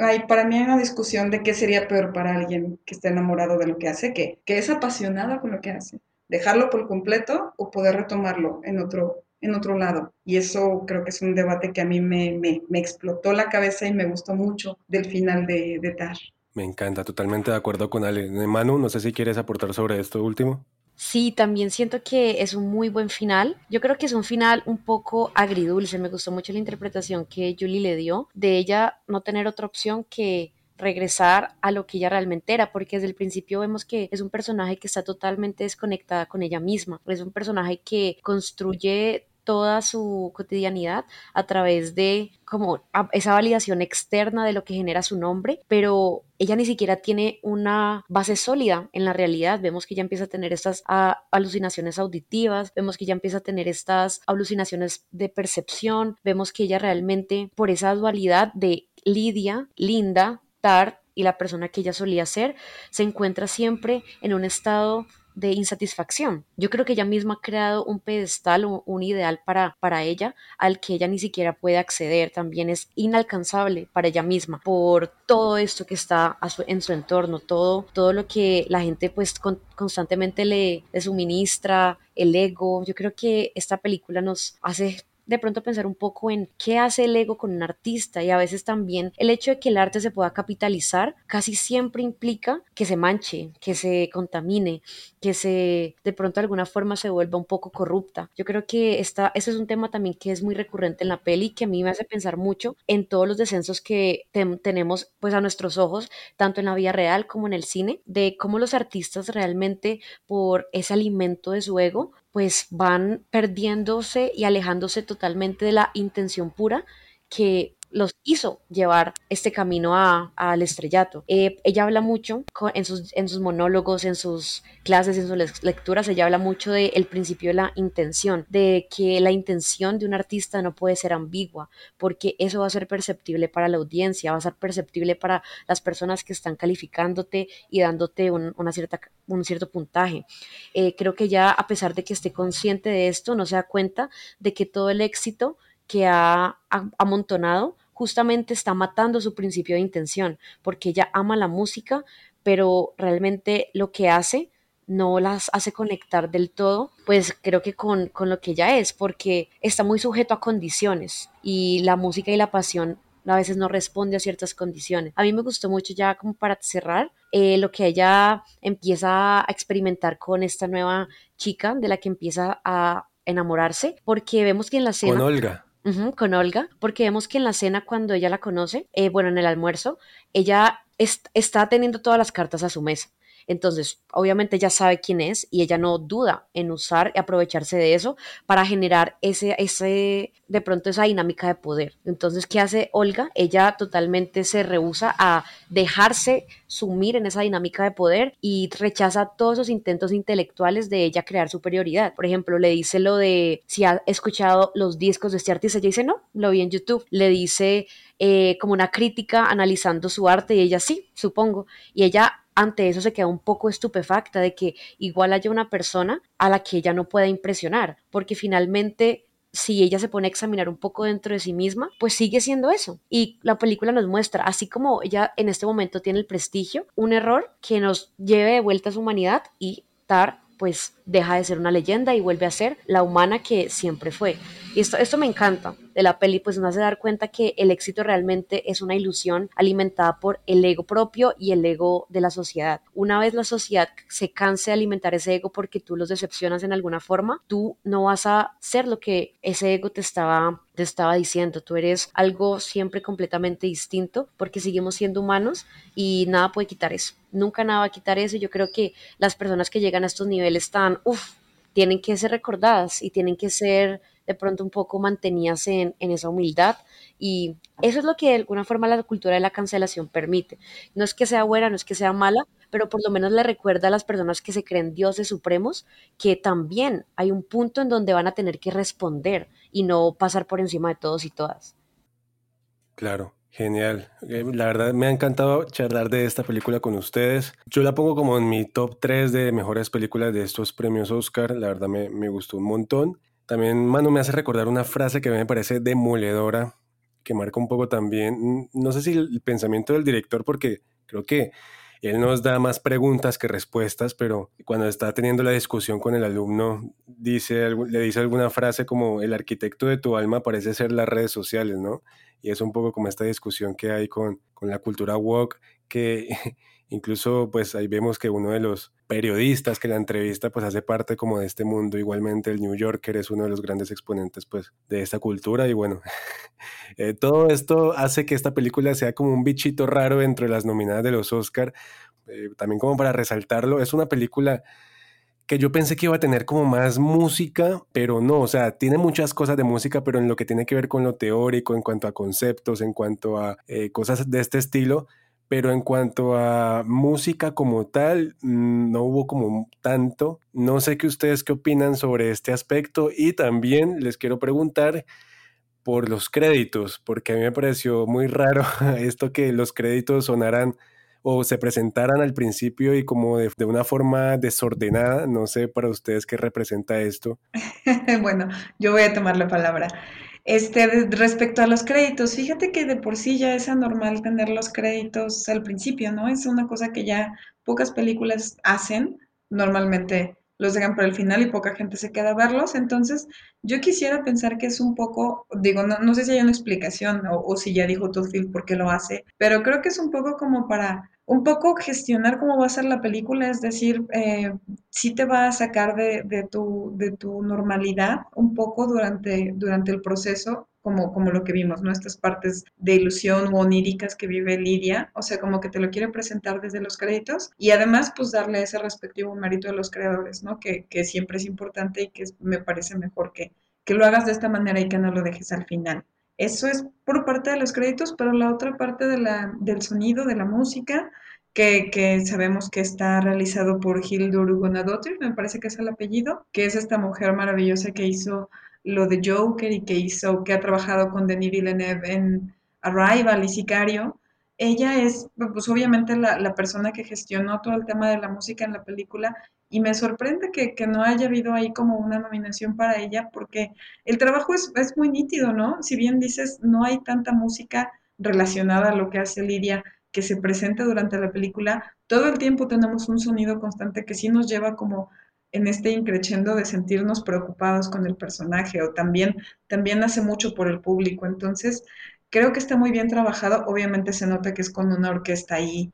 Hay, para mí hay una discusión de qué sería peor para alguien que esté enamorado de lo que hace, que, que es apasionado con lo que hace. Dejarlo por completo o poder retomarlo en otro, en otro lado. Y eso creo que es un debate que a mí me, me, me explotó la cabeza y me gustó mucho del final de, de Tar. Me encanta, totalmente de acuerdo con Ale. Manu, no sé si quieres aportar sobre esto último. Sí, también siento que es un muy buen final. Yo creo que es un final un poco agridulce. Me gustó mucho la interpretación que Julie le dio de ella no tener otra opción que regresar a lo que ella realmente era, porque desde el principio vemos que es un personaje que está totalmente desconectada con ella misma, es un personaje que construye toda su cotidianidad a través de como esa validación externa de lo que genera su nombre, pero ella ni siquiera tiene una base sólida en la realidad. Vemos que ella empieza a tener estas alucinaciones auditivas, vemos que ella empieza a tener estas alucinaciones de percepción, vemos que ella realmente por esa dualidad de Lidia, Linda, Tart y la persona que ella solía ser, se encuentra siempre en un estado de insatisfacción. Yo creo que ella misma ha creado un pedestal, un, ideal para, para ella al que ella ni siquiera puede acceder. También es inalcanzable para ella misma por todo esto que está en su entorno, todo, todo lo que la gente pues constantemente le, le suministra, el ego. Yo creo que esta película nos hace de pronto pensar un poco en qué hace el ego con un artista y a veces también el hecho de que el arte se pueda capitalizar casi siempre implica que se manche, que se contamine, que se de pronto de alguna forma se vuelva un poco corrupta. Yo creo que esta, ese es un tema también que es muy recurrente en la peli que a mí me hace pensar mucho en todos los descensos que tenemos pues a nuestros ojos, tanto en la vida real como en el cine, de cómo los artistas realmente por ese alimento de su ego pues van perdiéndose y alejándose totalmente de la intención pura que los hizo llevar este camino al estrellato. Eh, ella habla mucho en, sus, en sus monólogos, en sus clases, en sus lecturas, ella habla mucho del principio de la intención, de que la intención de un artista no puede ser ambigua, porque eso va a ser perceptible para la audiencia, va a ser perceptible para las personas que están calificándote y dándote un, una cierta, un cierto puntaje. Eh, creo que ya, a pesar de que esté consciente de esto, no se da cuenta de que todo el éxito que ha amontonado justamente está matando su principio de intención, porque ella ama la música, pero realmente lo que hace no las hace conectar del todo, pues creo que con, con lo que ella es, porque está muy sujeto a condiciones y la música y la pasión a veces no responde a ciertas condiciones. A mí me gustó mucho ya como para cerrar eh, lo que ella empieza a experimentar con esta nueva chica de la que empieza a enamorarse, porque vemos que en la escena... Con Olga con Olga, porque vemos que en la cena cuando ella la conoce, eh, bueno, en el almuerzo, ella está teniendo todas las cartas a su mesa. Entonces, obviamente ella sabe quién es y ella no duda en usar y aprovecharse de eso para generar ese, ese, de pronto esa dinámica de poder. Entonces, ¿qué hace Olga? Ella totalmente se rehúsa a dejarse sumir en esa dinámica de poder y rechaza todos esos intentos intelectuales de ella crear superioridad. Por ejemplo, le dice lo de si ha escuchado los discos de este artista, ella dice no, lo vi en YouTube. Le dice eh, como una crítica analizando su arte y ella sí, supongo. Y ella ante eso se queda un poco estupefacta de que igual haya una persona a la que ella no pueda impresionar, porque finalmente si ella se pone a examinar un poco dentro de sí misma, pues sigue siendo eso. Y la película nos muestra, así como ella en este momento tiene el prestigio, un error que nos lleve de vuelta a su humanidad y dar pues deja de ser una leyenda y vuelve a ser la humana que siempre fue. Y esto, me encanta de la peli, pues nos hace dar cuenta que el éxito realmente es una ilusión alimentada por el ego propio y el ego de la sociedad. Una vez la sociedad se canse de alimentar ese ego porque tú los decepcionas en alguna forma, tú no vas a ser lo que ese ego te estaba te estaba diciendo, tú eres algo siempre completamente distinto porque seguimos siendo humanos y nada puede quitar eso. Nunca nada va a quitar eso. Yo creo que las personas que llegan a estos niveles están, uff, tienen que ser recordadas y tienen que ser de pronto un poco mantenidas en, en, esa humildad y eso es lo que de alguna forma la cultura de la cancelación permite. No es que sea buena, no es que sea mala, pero por lo menos le recuerda a las personas que se creen dioses supremos que también hay un punto en donde van a tener que responder y no pasar por encima de todos y todas. Claro, Genial. Eh, la verdad me ha encantado charlar de esta película con ustedes. Yo la pongo como en mi top 3 de mejores películas de estos premios Oscar. La verdad me, me gustó un montón. También Manu me hace recordar una frase que me parece demoledora, que marca un poco también, no sé si el pensamiento del director, porque creo que él nos da más preguntas que respuestas, pero cuando está teniendo la discusión con el alumno, dice, le dice alguna frase como el arquitecto de tu alma parece ser las redes sociales, ¿no? Y es un poco como esta discusión que hay con, con la cultura woke, que incluso pues ahí vemos que uno de los periodistas que la entrevista pues hace parte como de este mundo, igualmente el New Yorker es uno de los grandes exponentes pues de esta cultura y bueno, eh, todo esto hace que esta película sea como un bichito raro dentro de las nominadas de los Oscar, eh, también como para resaltarlo, es una película que yo pensé que iba a tener como más música, pero no, o sea, tiene muchas cosas de música, pero en lo que tiene que ver con lo teórico, en cuanto a conceptos, en cuanto a eh, cosas de este estilo, pero en cuanto a música como tal, no hubo como tanto. No sé qué ustedes qué opinan sobre este aspecto y también les quiero preguntar por los créditos, porque a mí me pareció muy raro esto que los créditos sonaran o se presentaran al principio y como de, una forma desordenada. No sé para ustedes qué representa esto. bueno, yo voy a tomar la palabra. Este, respecto a los créditos, fíjate que de por sí ya es anormal tener los créditos al principio, ¿no? Es una cosa que ya pocas películas hacen. Normalmente los dejan para el final y poca gente se queda a verlos. Entonces, yo quisiera pensar que es un poco, digo, no, sé si hay una explicación o, si ya dijo Todd por qué lo hace, pero creo que es un poco como para un poco gestionar cómo va a ser la película, es decir, eh, sí te va a sacar de, de, tu, de tu normalidad un poco durante, durante el proceso, como, como lo que vimos, ¿no? Estas partes de ilusión o oníricas que vive Lidia, o sea, como que te lo quiere presentar desde los créditos y además pues darle ese respectivo mérito a los creadores, ¿no? Que, que siempre es importante y que me parece mejor que lo hagas de esta manera y que no lo dejes al final. Eso es por parte de los créditos, pero la otra parte del sonido, de la música, que, sabemos que está realizado por Hildur Guðnadóttir, me parece que es el apellido, que es esta mujer maravillosa que hizo lo de Joker y que hizo, que ha trabajado con Denis Villeneuve en Arrival y Sicario. Ella es, pues obviamente, la persona que gestionó todo el tema de la música en la película y me sorprende que, que, no haya habido ahí como una nominación para ella, porque el trabajo es, es, muy nítido, ¿no? Si bien dices, no hay tanta música relacionada a lo que hace Lidia que se presenta durante la película, todo el tiempo tenemos un sonido constante que sí nos lleva como en este increchendo de sentirnos preocupados con el personaje o también, también hace mucho por el público. Entonces, creo que está muy bien trabajado. Obviamente se nota que es con una orquesta ahí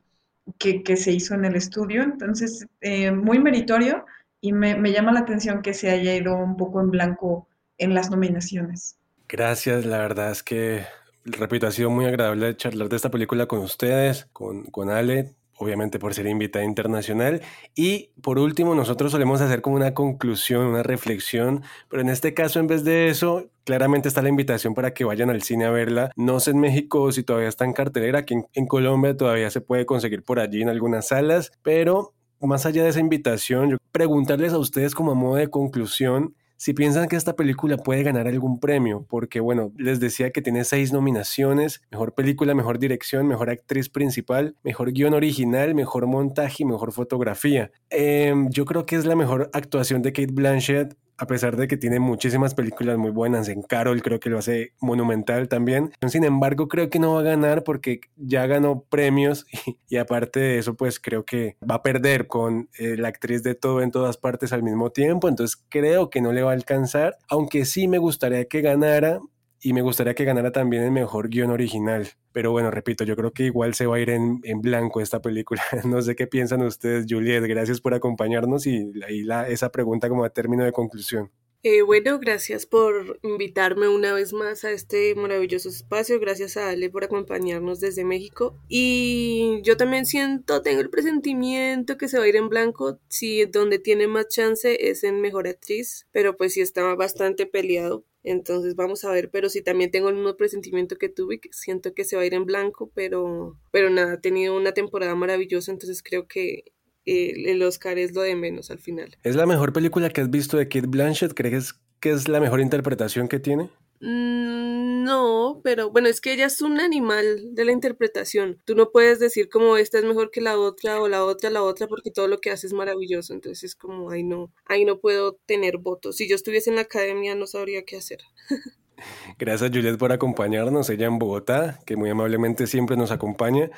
que, que se hizo en el estudio. Entonces, eh, muy meritorio y me, me, llama la atención que se haya ido un poco en blanco en las nominaciones. Gracias, la verdad es que, repito, ha sido muy agradable charlar de esta película con ustedes, con, con Ale obviamente por ser invitada internacional. Y por último, nosotros solemos hacer como una conclusión, una reflexión, pero en este caso, en vez de eso, claramente está la invitación para que vayan al cine a verla. No sé en México si todavía está en cartelera, aquí en, Colombia todavía se puede conseguir por allí en algunas salas, pero más allá de esa invitación, yo preguntarles a ustedes como a modo de conclusión, si piensan que esta película puede ganar algún premio, porque bueno, les decía que tiene seis nominaciones, mejor película, mejor dirección, mejor actriz principal, mejor guion original, mejor montaje y mejor fotografía. Eh, yo creo que es la mejor actuación de Kate Blanchett a pesar de que tiene muchísimas películas muy buenas, en Carol creo que lo hace monumental también. Sin embargo, creo que no va a ganar porque ya ganó premios y, y aparte de eso, pues creo que va a perder con eh, la actriz de todo en todas partes al mismo tiempo. Entonces creo que no le va a alcanzar, aunque sí me gustaría que ganara y me gustaría que ganara también el mejor guion original. Pero bueno, repito, yo creo que igual se va a ir en, en blanco esta película. no sé qué piensan ustedes, Juliet. Gracias por acompañarnos y, y la, esa pregunta como a término de conclusión. Eh, bueno, gracias por invitarme una vez más a este maravilloso espacio. Gracias a Ale por acompañarnos desde México. Y yo también siento, tengo el presentimiento que se va a ir en blanco. Si donde tiene más chance es en Mejor Actriz, pero pues sí estaba bastante peleado. Entonces vamos a ver, pero sí también tengo el mismo presentimiento que tuve, que siento que se va a ir en blanco, pero, pero nada, ha tenido una temporada maravillosa, entonces creo que el Oscar es lo de menos al final. ¿Es la mejor película que has visto de Kate Blanchett? ¿Crees que es la mejor interpretación que tiene? Mm, no, pero bueno, es que ella es un animal de la interpretación. Tú no puedes decir como esta es mejor que la otra o la otra la otra porque todo lo que hace es maravilloso. Entonces es como, ay no, ahí no puedo tener votos. Si yo estuviese en la academia no sabría qué hacer. Gracias Juliet por acompañarnos, ella en Bogotá, que muy amablemente siempre nos acompaña.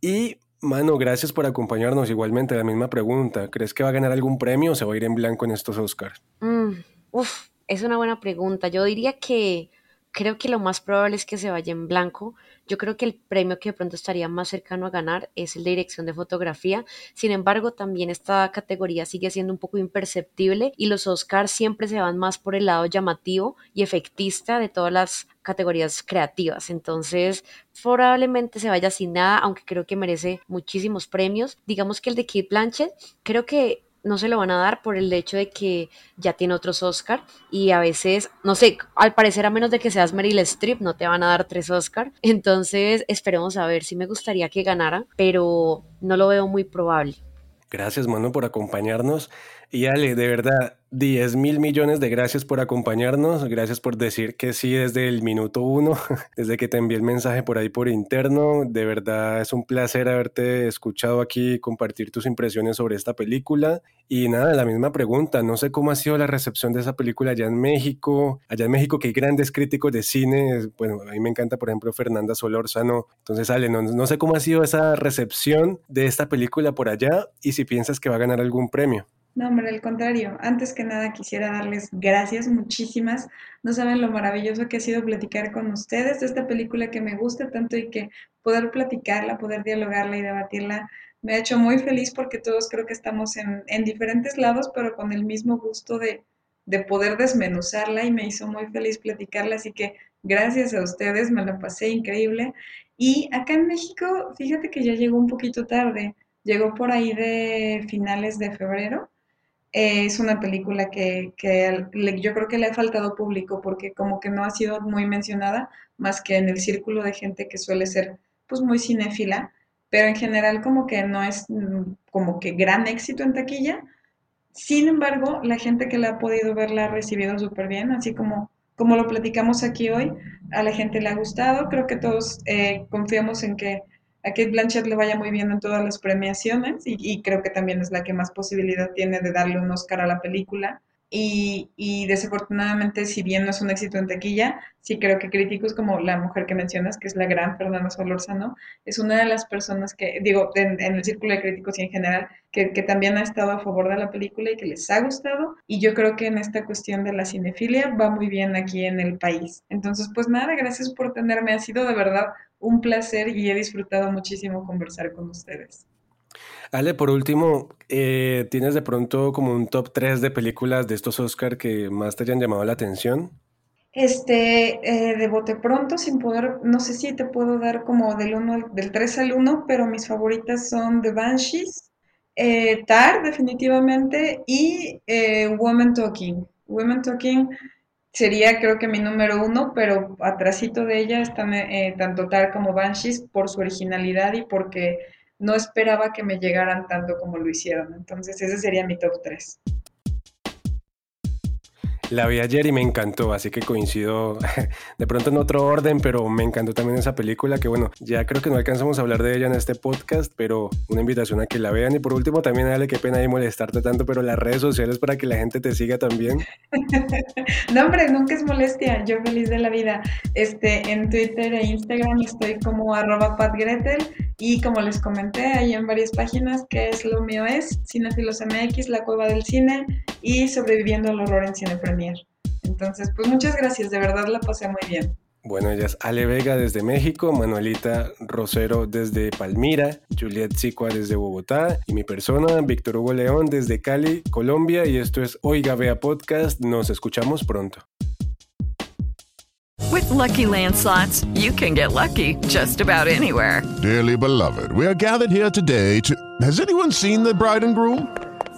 Y Mano, gracias por acompañarnos. Igualmente, la misma pregunta. ¿Crees que va a ganar algún premio o se va a ir en blanco en estos Oscars? Mm, uf, es una buena pregunta. Yo diría que creo que lo más probable es que se vaya en blanco. Yo creo que el premio que de pronto estaría más cercano a ganar es el de dirección de fotografía. Sin embargo, también esta categoría sigue siendo un poco imperceptible y los Oscars siempre se van más por el lado llamativo y efectista de todas las categorías creativas. Entonces, probablemente se vaya sin nada, aunque creo que merece muchísimos premios. Digamos que el de Kate Blanchett, creo que no se lo van a dar por el hecho de que ya tiene otros Oscar y a veces, no sé, al parecer a menos de que seas Meryl Streep no te van a dar tres Oscar. Entonces esperemos a ver si me gustaría que ganara, pero no lo veo muy probable. Gracias, mano, por acompañarnos. Y Ale, de verdad, 10 mil millones de gracias por acompañarnos, gracias por decir que sí desde el minuto uno, desde que te envié el mensaje por ahí por interno. De verdad es un placer haberte escuchado aquí compartir tus impresiones sobre esta película. Y nada, la misma pregunta, no sé cómo ha sido la recepción de esa película allá en México, allá en México que hay grandes críticos de cine, bueno, a mí me encanta por ejemplo Fernanda Solórzano, entonces Ale, no, no sé cómo ha sido esa recepción de esta película por allá y si piensas que va a ganar algún premio. No, hombre, al contrario. Antes que nada quisiera darles gracias, muchísimas. No saben lo maravilloso que ha sido platicar con ustedes de esta película que me gusta tanto y que poder platicarla, poder dialogarla y debatirla me ha hecho muy feliz porque todos creo que estamos en, en diferentes lados, pero con el mismo gusto de, de poder desmenuzarla y me hizo muy feliz platicarla. Así que gracias a ustedes, me la pasé increíble. Y acá en México, fíjate que ya llegó un poquito tarde. Llegó por ahí de finales de febrero es una película que, yo creo que le ha faltado público porque como que no ha sido muy mencionada más que en el círculo de gente que suele ser pues muy cinéfila, pero en general como que no es mm, como que gran éxito en taquilla. Sin embargo, la gente que la ha podido ver la ha recibido súper bien, así como, como lo platicamos aquí hoy, a la gente le ha gustado. Creo que todos eh, confiamos en que a Kate Blanchett le vaya muy bien en todas las premiaciones y, creo que también es la que más posibilidad tiene de darle un Oscar a la película. Y, desafortunadamente, si bien no es un éxito en taquilla, sí creo que críticos como la mujer que mencionas, que es la gran Fernanda Solórzano, es una de las personas que, digo, en, el círculo de críticos y en general, que, también ha estado a favor de la película y que les ha gustado. Y yo creo que en esta cuestión de la cinefilia va muy bien aquí en el país. Entonces, pues nada, gracias por tenerme. Ha sido de verdad un placer y he disfrutado muchísimo conversar con ustedes. Ale, por último, eh, ¿tienes de pronto como un top 3 de películas de estos Oscar que más te hayan llamado la atención? Este, eh, de bote pronto, sin poder, no sé si te puedo dar como del, uno, del 3 al 1, pero mis favoritas son The Banshees, eh, Tar, definitivamente, y Woman Talking. Woman Talking sería creo que mi número uno, pero atrásito de ella están tanto Tar como Banshees por su originalidad y porque no esperaba que me llegaran tanto como lo hicieron. Entonces ese sería mi top 3. La vi ayer y me encantó, así que coincido de pronto en otro orden, pero me encantó también esa película que bueno, ya creo que no alcanzamos a hablar de ella en este podcast, pero una invitación a que la vean y por último también dale qué pena de molestarte tanto, pero las redes sociales para que la gente te siga también. no hombre, nunca es molestia, yo feliz de la vida. Este, en Twitter e Instagram estoy como arroba y como les comenté ahí en varias páginas que es lo mío es Cinefilos MX, La Cueva del Cine y Sobreviviendo al Horror en Cine Entonces, pues muchas gracias, de verdad la pasé muy bien. Bueno, ella es Ale Vega desde México, Manuelita Rosero desde Palmira, Juliet Sicua desde Bogotá y mi persona, Víctor Hugo León desde Cali, Colombia y esto es Oiga Vea Podcast. Nos escuchamos pronto. With lucky landslots, you can get lucky just about anywhere. Dearly beloved, we are gathered here today to. Has anyone seen the bride and groom?